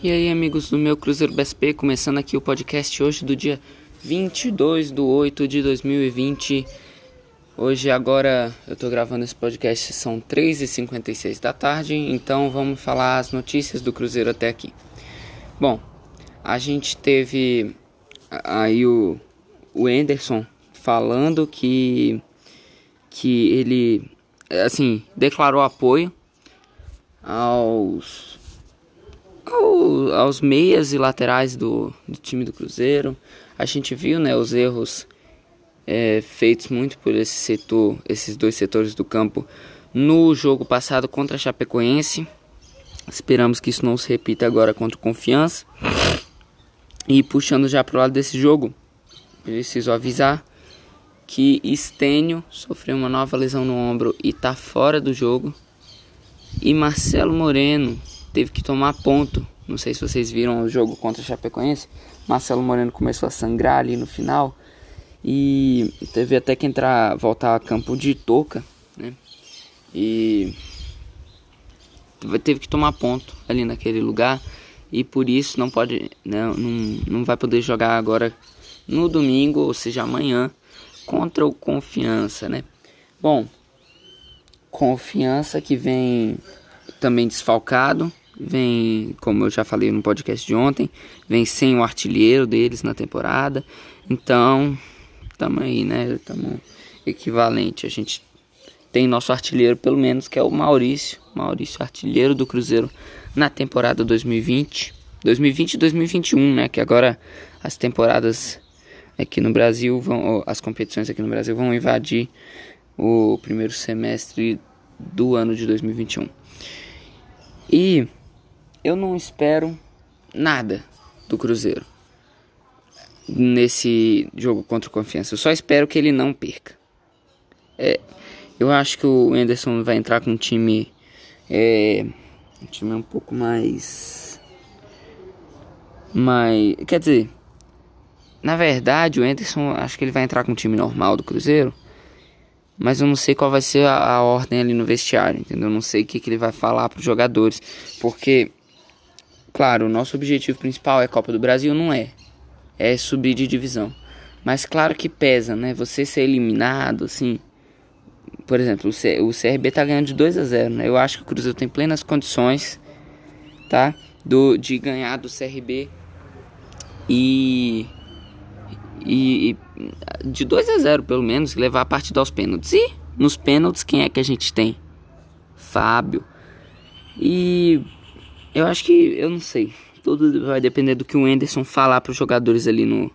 E aí, amigos do meu Cruzeiro BSP, começando aqui o podcast hoje do dia 22 de 8 de 2020. Hoje, agora, eu tô gravando esse podcast, são 3h56 da tarde, então vamos falar as notícias do Cruzeiro até aqui. Bom, a gente teve aí o, o Anderson falando que, que ele, assim, declarou apoio aos ao, aos meias e laterais do, do, time do Cruzeiro. A gente viu né, os erros é, feitos muito por esse setor, esses dois setores do campo no jogo passado contra a Chapecoense. Esperamos que isso não se repita agora contra o Confiança. E puxando já para o lado desse jogo, preciso avisar que Estênio sofreu uma nova lesão no ombro e está fora do jogo. E Marcelo Moreno teve que tomar ponto. Não sei se vocês viram o jogo contra o Chapecoense. Marcelo Moreno começou a sangrar ali no final. E teve até que entrar, voltar a campo de touca, né? E teve que tomar ponto ali naquele lugar. E por isso não pode, né, não, não vai poder jogar agora no domingo, ou seja, amanhã, contra o Confiança, né? Bom, Confiança que vem também desfalcado, vem, como eu já falei no podcast de ontem, vem sem o artilheiro deles na temporada. Então, estamos aí, né? Estamos equivalente. A gente tem nosso artilheiro, pelo menos, que é o Maurício. Maurício, artilheiro do Cruzeiro na temporada 2020. 2020 e 2021, né? Que agora as temporadas aqui no Brasil vão. As competições aqui no Brasil vão invadir o primeiro semestre do ano de 2021. E eu não espero nada do Cruzeiro nesse jogo contra o Confiança. Eu só espero que ele não perca. É, eu acho que o Anderson vai entrar com um time é, um time um pouco mais mais quer dizer na verdade o Anderson acho que ele vai entrar com um time normal do Cruzeiro mas eu não sei qual vai ser a, a ordem ali no vestiário, entendeu? Eu não sei o que, que ele vai falar para os jogadores, porque, claro, o nosso objetivo principal é Copa do Brasil, não é, é subir de divisão. Mas claro que pesa, né? Você ser eliminado, assim. Por exemplo, o, CRB tá ganhando de 2 a 0, né? Eu acho que o Cruzeiro tem plenas condições, tá? Do, de ganhar do CRB e e, e de 2 a 0 pelo menos, levar a partida aos pênaltis. E nos pênaltis, quem é que a gente tem? Fábio. E eu acho que, eu não sei, tudo vai depender do que o Anderson falar para os jogadores ali no,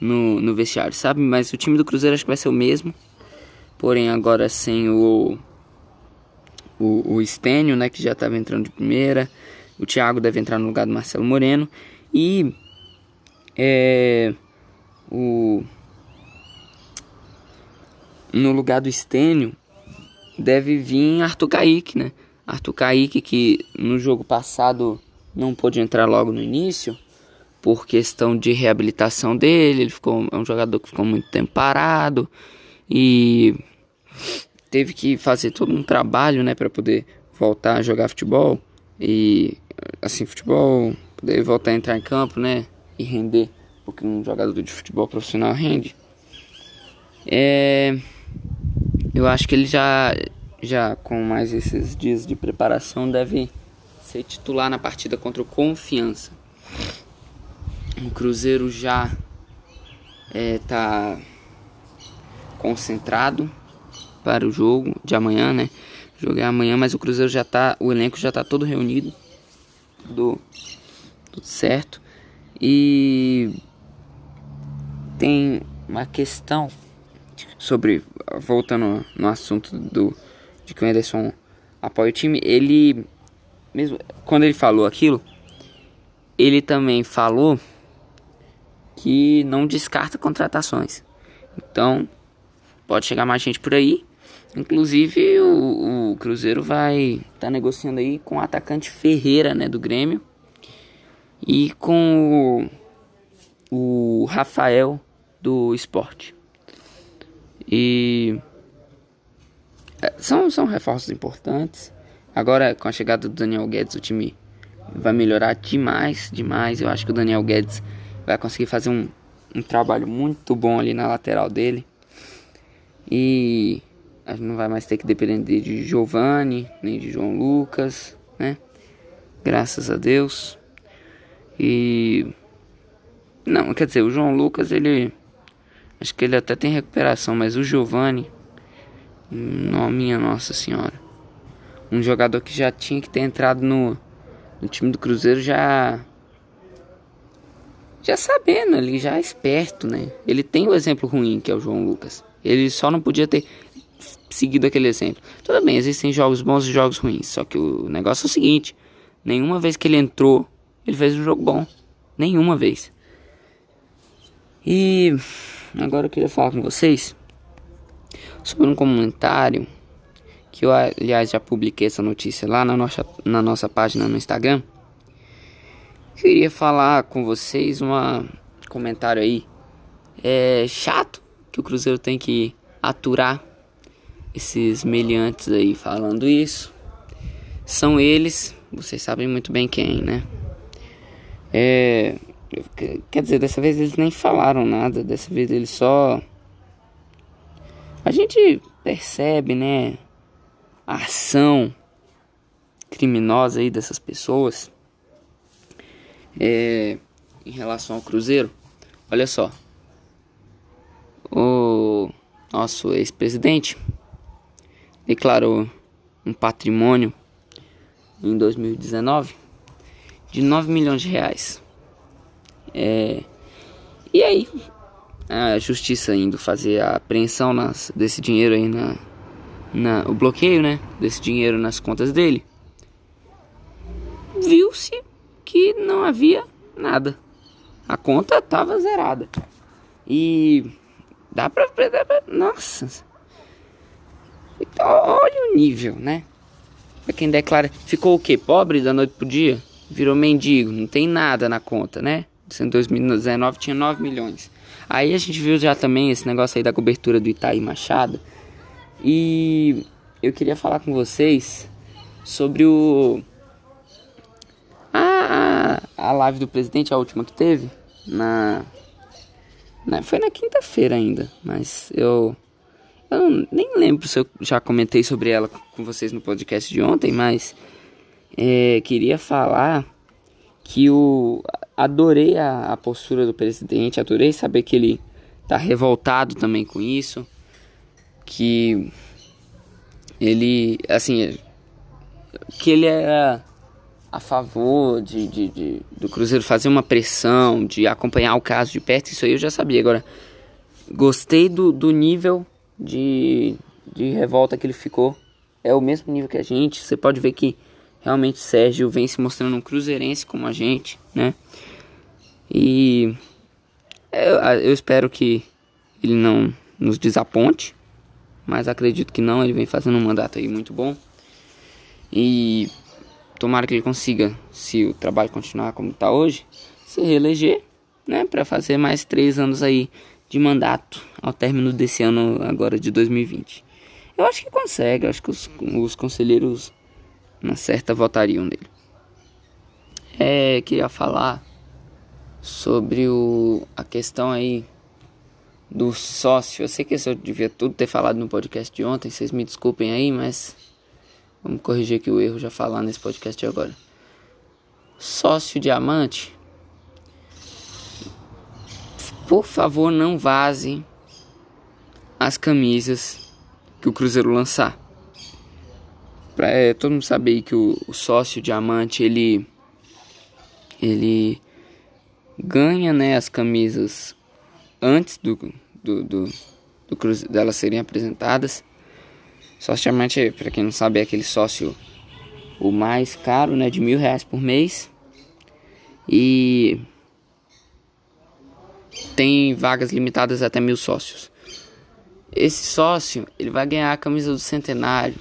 no, no vestiário, sabe? Mas o time do Cruzeiro acho que vai ser o mesmo. Porém, agora sem o, o, o Stênio, né, que já estava entrando de primeira. O Thiago deve entrar no lugar do Marcelo Moreno. E é, o no lugar do Estênio deve vir Arthur Kaique, né? Arthur Kaique que no jogo passado não pôde entrar logo no início por questão de reabilitação dele, ele ficou é um jogador que ficou muito tempo parado e teve que fazer todo um trabalho, né, para poder voltar a jogar futebol e assim futebol poder voltar a entrar em campo, né, e render porque um jogador de futebol profissional rende. É, eu acho que ele já, já com mais esses dias de preparação deve ser titular na partida contra o Confiança. O Cruzeiro já está é, concentrado para o jogo de amanhã, né? O jogo é amanhã, mas o Cruzeiro já tá, o elenco já está todo reunido, tudo, tudo certo. E tem uma questão sobre voltando no assunto do de que o Anderson apoia o time, ele mesmo quando ele falou aquilo, ele também falou que não descarta contratações. Então, pode chegar mais gente por aí. Inclusive, o, o Cruzeiro vai estar tá negociando aí com o atacante Ferreira, né, do Grêmio. E com o, o Rafael do esporte. E são, são reforços importantes. Agora, com a chegada do Daniel Guedes, o time vai melhorar demais, demais. Eu acho que o Daniel Guedes vai conseguir fazer um, um trabalho muito bom ali na lateral dele. E a gente não vai mais ter que depender de Giovanni, nem de João Lucas, né? Graças a Deus. E não, quer dizer, o João Lucas, ele acho que ele até tem recuperação, mas o Giovanni, não, minha Nossa Senhora. Um jogador que já tinha que ter entrado no, no time do Cruzeiro já já sabendo ali, já esperto, né? Ele tem o exemplo ruim que é o João Lucas. Ele só não podia ter seguido aquele exemplo. Tudo bem, existem jogos bons e jogos ruins, só que o negócio é o seguinte: nenhuma vez que ele entrou, ele fez um jogo bom. Nenhuma vez. E agora eu queria falar com vocês sobre um comentário que eu, aliás, já publiquei essa notícia lá na nossa, na nossa página no Instagram. Queria falar com vocês um comentário aí. É chato que o Cruzeiro tem que aturar esses meliantes aí falando isso. São eles, vocês sabem muito bem quem, né? É, quer dizer, dessa vez eles nem falaram nada, dessa vez eles só. A gente percebe, né? A ação criminosa aí dessas pessoas é, em relação ao Cruzeiro. Olha só, o nosso ex-presidente declarou um patrimônio em 2019 de 9 milhões de reais. É, e aí, a justiça indo fazer a apreensão nas, desse dinheiro aí na, na o bloqueio, né, desse dinheiro nas contas dele, viu-se que não havia nada. A conta estava zerada. E dá pra, dá pra nossa. Então, olha o nível, né? Pra quem declara, ficou o quê? Pobre da noite pro dia? Virou mendigo, não tem nada na conta, né? Em 2019 tinha 9 milhões. Aí a gente viu já também esse negócio aí da cobertura do Itaí Machado. E eu queria falar com vocês sobre o. A, a live do presidente, a última que teve, na. na foi na quinta-feira ainda, mas eu eu nem lembro se eu já comentei sobre ela com vocês no podcast de ontem, mas é, queria falar que eu adorei a, a, postura do presidente, adorei saber que ele tá revoltado também com isso, que ele, assim, que ele era a favor de, de, de, do Cruzeiro fazer uma pressão, de acompanhar o caso de perto, isso aí eu já sabia. Agora, gostei do, do nível de, de revolta que ele ficou. É o mesmo nível que a gente. Você pode ver que realmente Sérgio vem se mostrando um cruzeirense como a gente, né? E eu, eu espero que ele não nos desaponte, mas acredito que não. Ele vem fazendo um mandato aí muito bom. E tomara que ele consiga, se o trabalho continuar como está hoje, se reeleger, né? Para fazer mais três anos aí de mandato ao término desse ano agora de 2020. Eu acho que consegue, acho que os, os conselheiros na certa votariam nele. É, queria falar sobre o, a questão aí do sócio. Eu sei que eu devia tudo ter falado no podcast de ontem, vocês me desculpem aí, mas vamos corrigir aqui o erro já falar nesse podcast agora. Sócio diamante por favor, não vaze as camisas que o Cruzeiro lançar. Pra é, todo mundo saber que o, o, sócio diamante ele ele ganha né, as camisas antes do, do, do, do Cruzeiro, delas serem apresentadas. Sócio para quem não sabe, é aquele sócio o mais caro, né, de mil reais por mês. E tem vagas limitadas até mil sócios. Esse sócio ele vai ganhar a camisa do centenário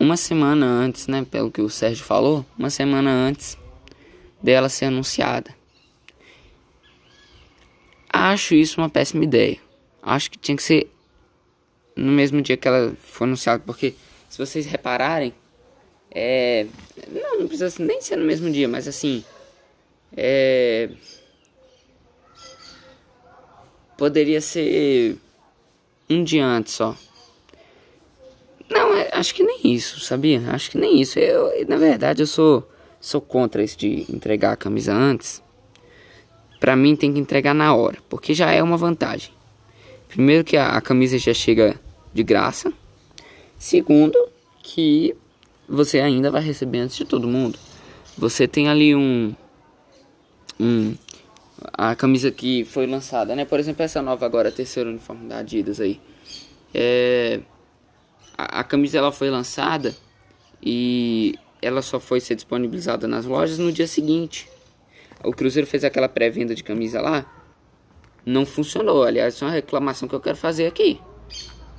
uma semana antes, né? Pelo que o Sérgio falou, uma semana antes dela ser anunciada. Acho isso uma péssima ideia. Acho que tinha que ser no mesmo dia que ela foi anunciada, porque se vocês repararem, É. Não, não precisa nem ser no mesmo dia, mas assim. É. Poderia ser um dia antes só. Não, é, acho que nem isso, sabia? Acho que nem isso. Eu, na verdade, eu sou, sou contra isso de entregar a camisa antes. Pra mim tem que entregar na hora, porque já é uma vantagem. Primeiro que a, a camisa já chega de graça. Segundo, que você ainda vai receber antes de todo mundo. Você tem ali um um a camisa que foi lançada, né? Por exemplo, essa nova agora, a terceira uniforme da Adidas aí. É a, a camisa ela foi lançada e ela só foi ser disponibilizada nas lojas no dia seguinte. O Cruzeiro fez aquela pré-venda de camisa lá, não funcionou. Aliás, isso é uma reclamação que eu quero fazer aqui.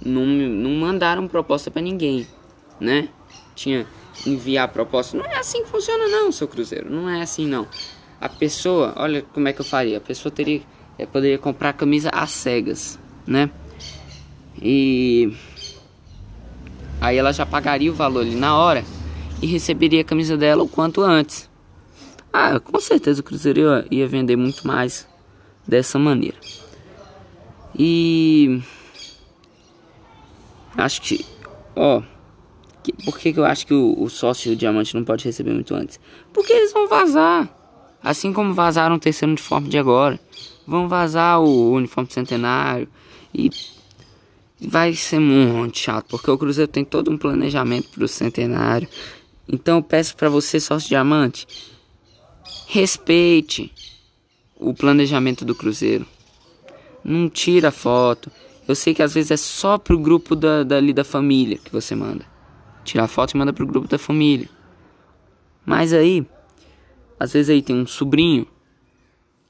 Não, não mandaram proposta para ninguém, né? Tinha enviar proposta. Não é assim que funciona não, seu Cruzeiro. Não é assim não. A pessoa, olha como é que eu faria. A pessoa teria, é, poderia comprar camisa às cegas, né? E aí ela já pagaria o valor ali na hora e receberia a camisa dela o quanto antes. Ah, com certeza o Cruzeiro ia, ia vender muito mais dessa maneira. E acho que, ó, que, por que, que eu acho que o, o sócio diamante não pode receber muito antes? Porque eles vão vazar. Assim como vazaram o terceiro uniforme de agora. Vão vazar o uniforme centenário. E vai ser muito chato. Porque o Cruzeiro tem todo um planejamento para o centenário. Então eu peço para você, sócio diamante, respeite o planejamento do Cruzeiro. Não tira foto. Eu sei que às vezes é só pro grupo da, dali da família que você manda. Tira foto e manda pro grupo da família. Mas aí, às vezes aí tem um sobrinho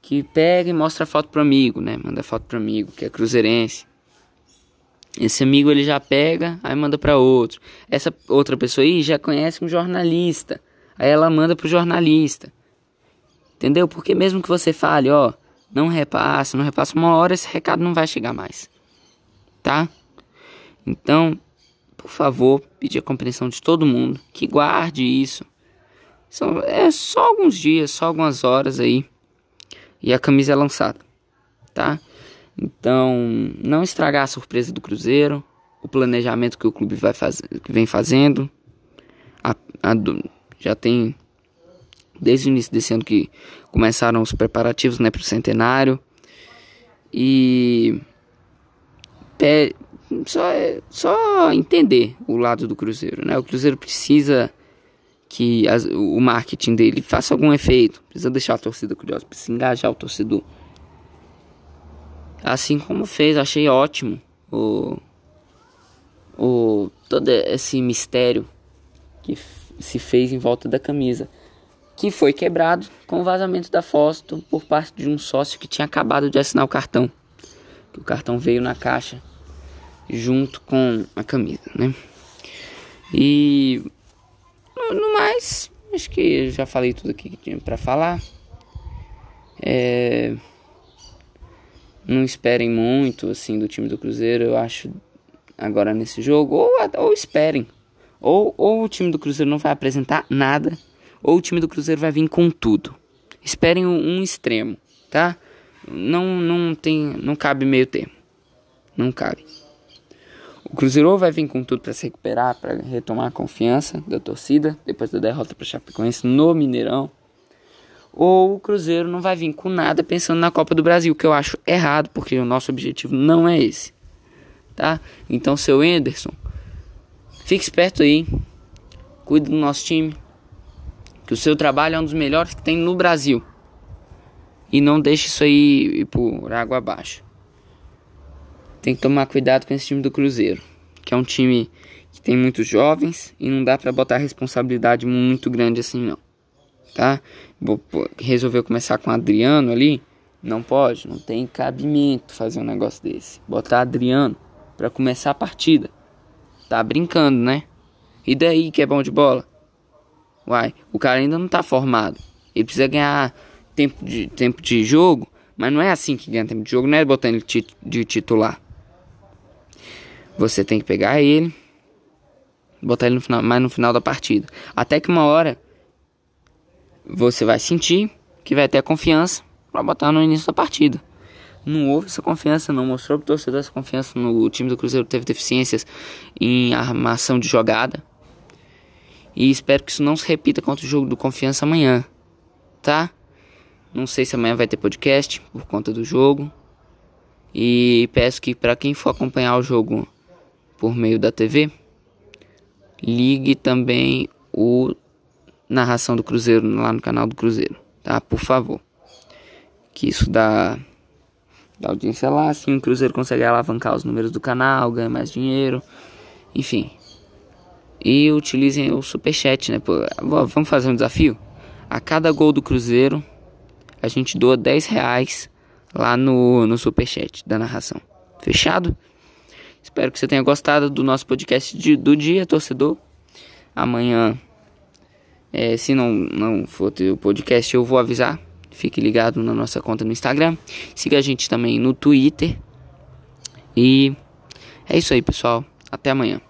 que pega e mostra a foto pro amigo, né? Manda foto pro amigo, que é cruzeirense. Esse amigo ele já pega, aí manda para outro. Essa outra pessoa aí já conhece um jornalista. Aí ela manda pro jornalista. Entendeu? Porque mesmo que você fale, ó, não repassa, não repassa, uma hora esse recado não vai chegar mais. Tá? Então, por favor, pedir a compreensão de todo mundo que guarde isso. São, é só alguns dias, só algumas horas aí. E a camisa é lançada, tá? Então, não estragar a surpresa do Cruzeiro, o planejamento que o clube vai fazer, que vem fazendo. A, a, já tem desde o início desse ano que começaram os preparativos né, para o centenário. E só, só entender o lado do Cruzeiro. Né? O Cruzeiro precisa que as, o marketing dele faça algum efeito. Precisa deixar a torcida curiosa, precisa engajar o torcedor. Assim como fez, achei ótimo o, o todo esse mistério que se fez em volta da camisa que foi quebrado com o vazamento da foto por parte de um sócio que tinha acabado de assinar o cartão. O cartão veio na caixa junto com a camisa, né? E no mais, acho que já falei tudo aqui que tinha para falar. É... Não esperem muito assim do time do Cruzeiro, eu acho agora nesse jogo ou, ou esperem. Ou, ou o time do Cruzeiro não vai apresentar nada ou o time do Cruzeiro vai vir com tudo. Esperem um, extremo, tá? Não, não tem, não cabe meio termo. Não cabe. O Cruzeiro vai vir com tudo para se recuperar, para retomar a confiança da torcida depois da derrota para Chapecoense no Mineirão. Ou o Cruzeiro não vai vir com nada pensando na Copa do Brasil, que eu acho errado, porque o nosso objetivo não é esse. Tá? Então, seu Enderson, fique esperto aí. Cuide do nosso time, que o seu trabalho é um dos melhores que tem no Brasil. E não deixe isso aí ir por água abaixo. Tem que tomar cuidado com esse time do Cruzeiro, que é um time que tem muitos jovens e não dá para botar responsabilidade muito grande assim não. Tá? Resolveu começar com o Adriano ali? Não pode, não tem cabimento fazer um negócio desse. Botar Adriano para começar a partida. Tá brincando, né? E daí que é bom de bola? Uai, o cara ainda não tá formado. Ele precisa ganhar tempo de, tempo de jogo, mas não é assim que ganha tempo de jogo, não é botando ele de titular. Você tem que pegar ele, Botar ele no final, mais no final da partida. Até que uma hora você vai sentir que vai ter a confiança para botar no início da partida. Não houve essa confiança, não mostrou pro torcedor essa confiança no time do Cruzeiro teve deficiências em armação de jogada. E espero que isso não se repita contra o jogo do Confiança amanhã, tá? Não sei se amanhã vai ter podcast por conta do jogo. E peço que para quem for acompanhar o jogo por meio da TV, ligue também o narração do Cruzeiro lá no canal do Cruzeiro, tá? Por favor. Que isso dá, dá audiência lá, assim o Cruzeiro consegue alavancar os números do canal, ganha mais dinheiro, enfim. E utilizem o superchat, né? Vamos fazer um desafio? A cada gol do Cruzeiro, a gente doa 10 reais lá no, no superchat da narração. Fechado? Espero que você tenha gostado do nosso podcast de, do dia, torcedor. Amanhã, é, se não, não for ter o podcast, eu vou avisar. Fique ligado na nossa conta no Instagram. Siga a gente também no Twitter. E é isso aí, pessoal. Até amanhã.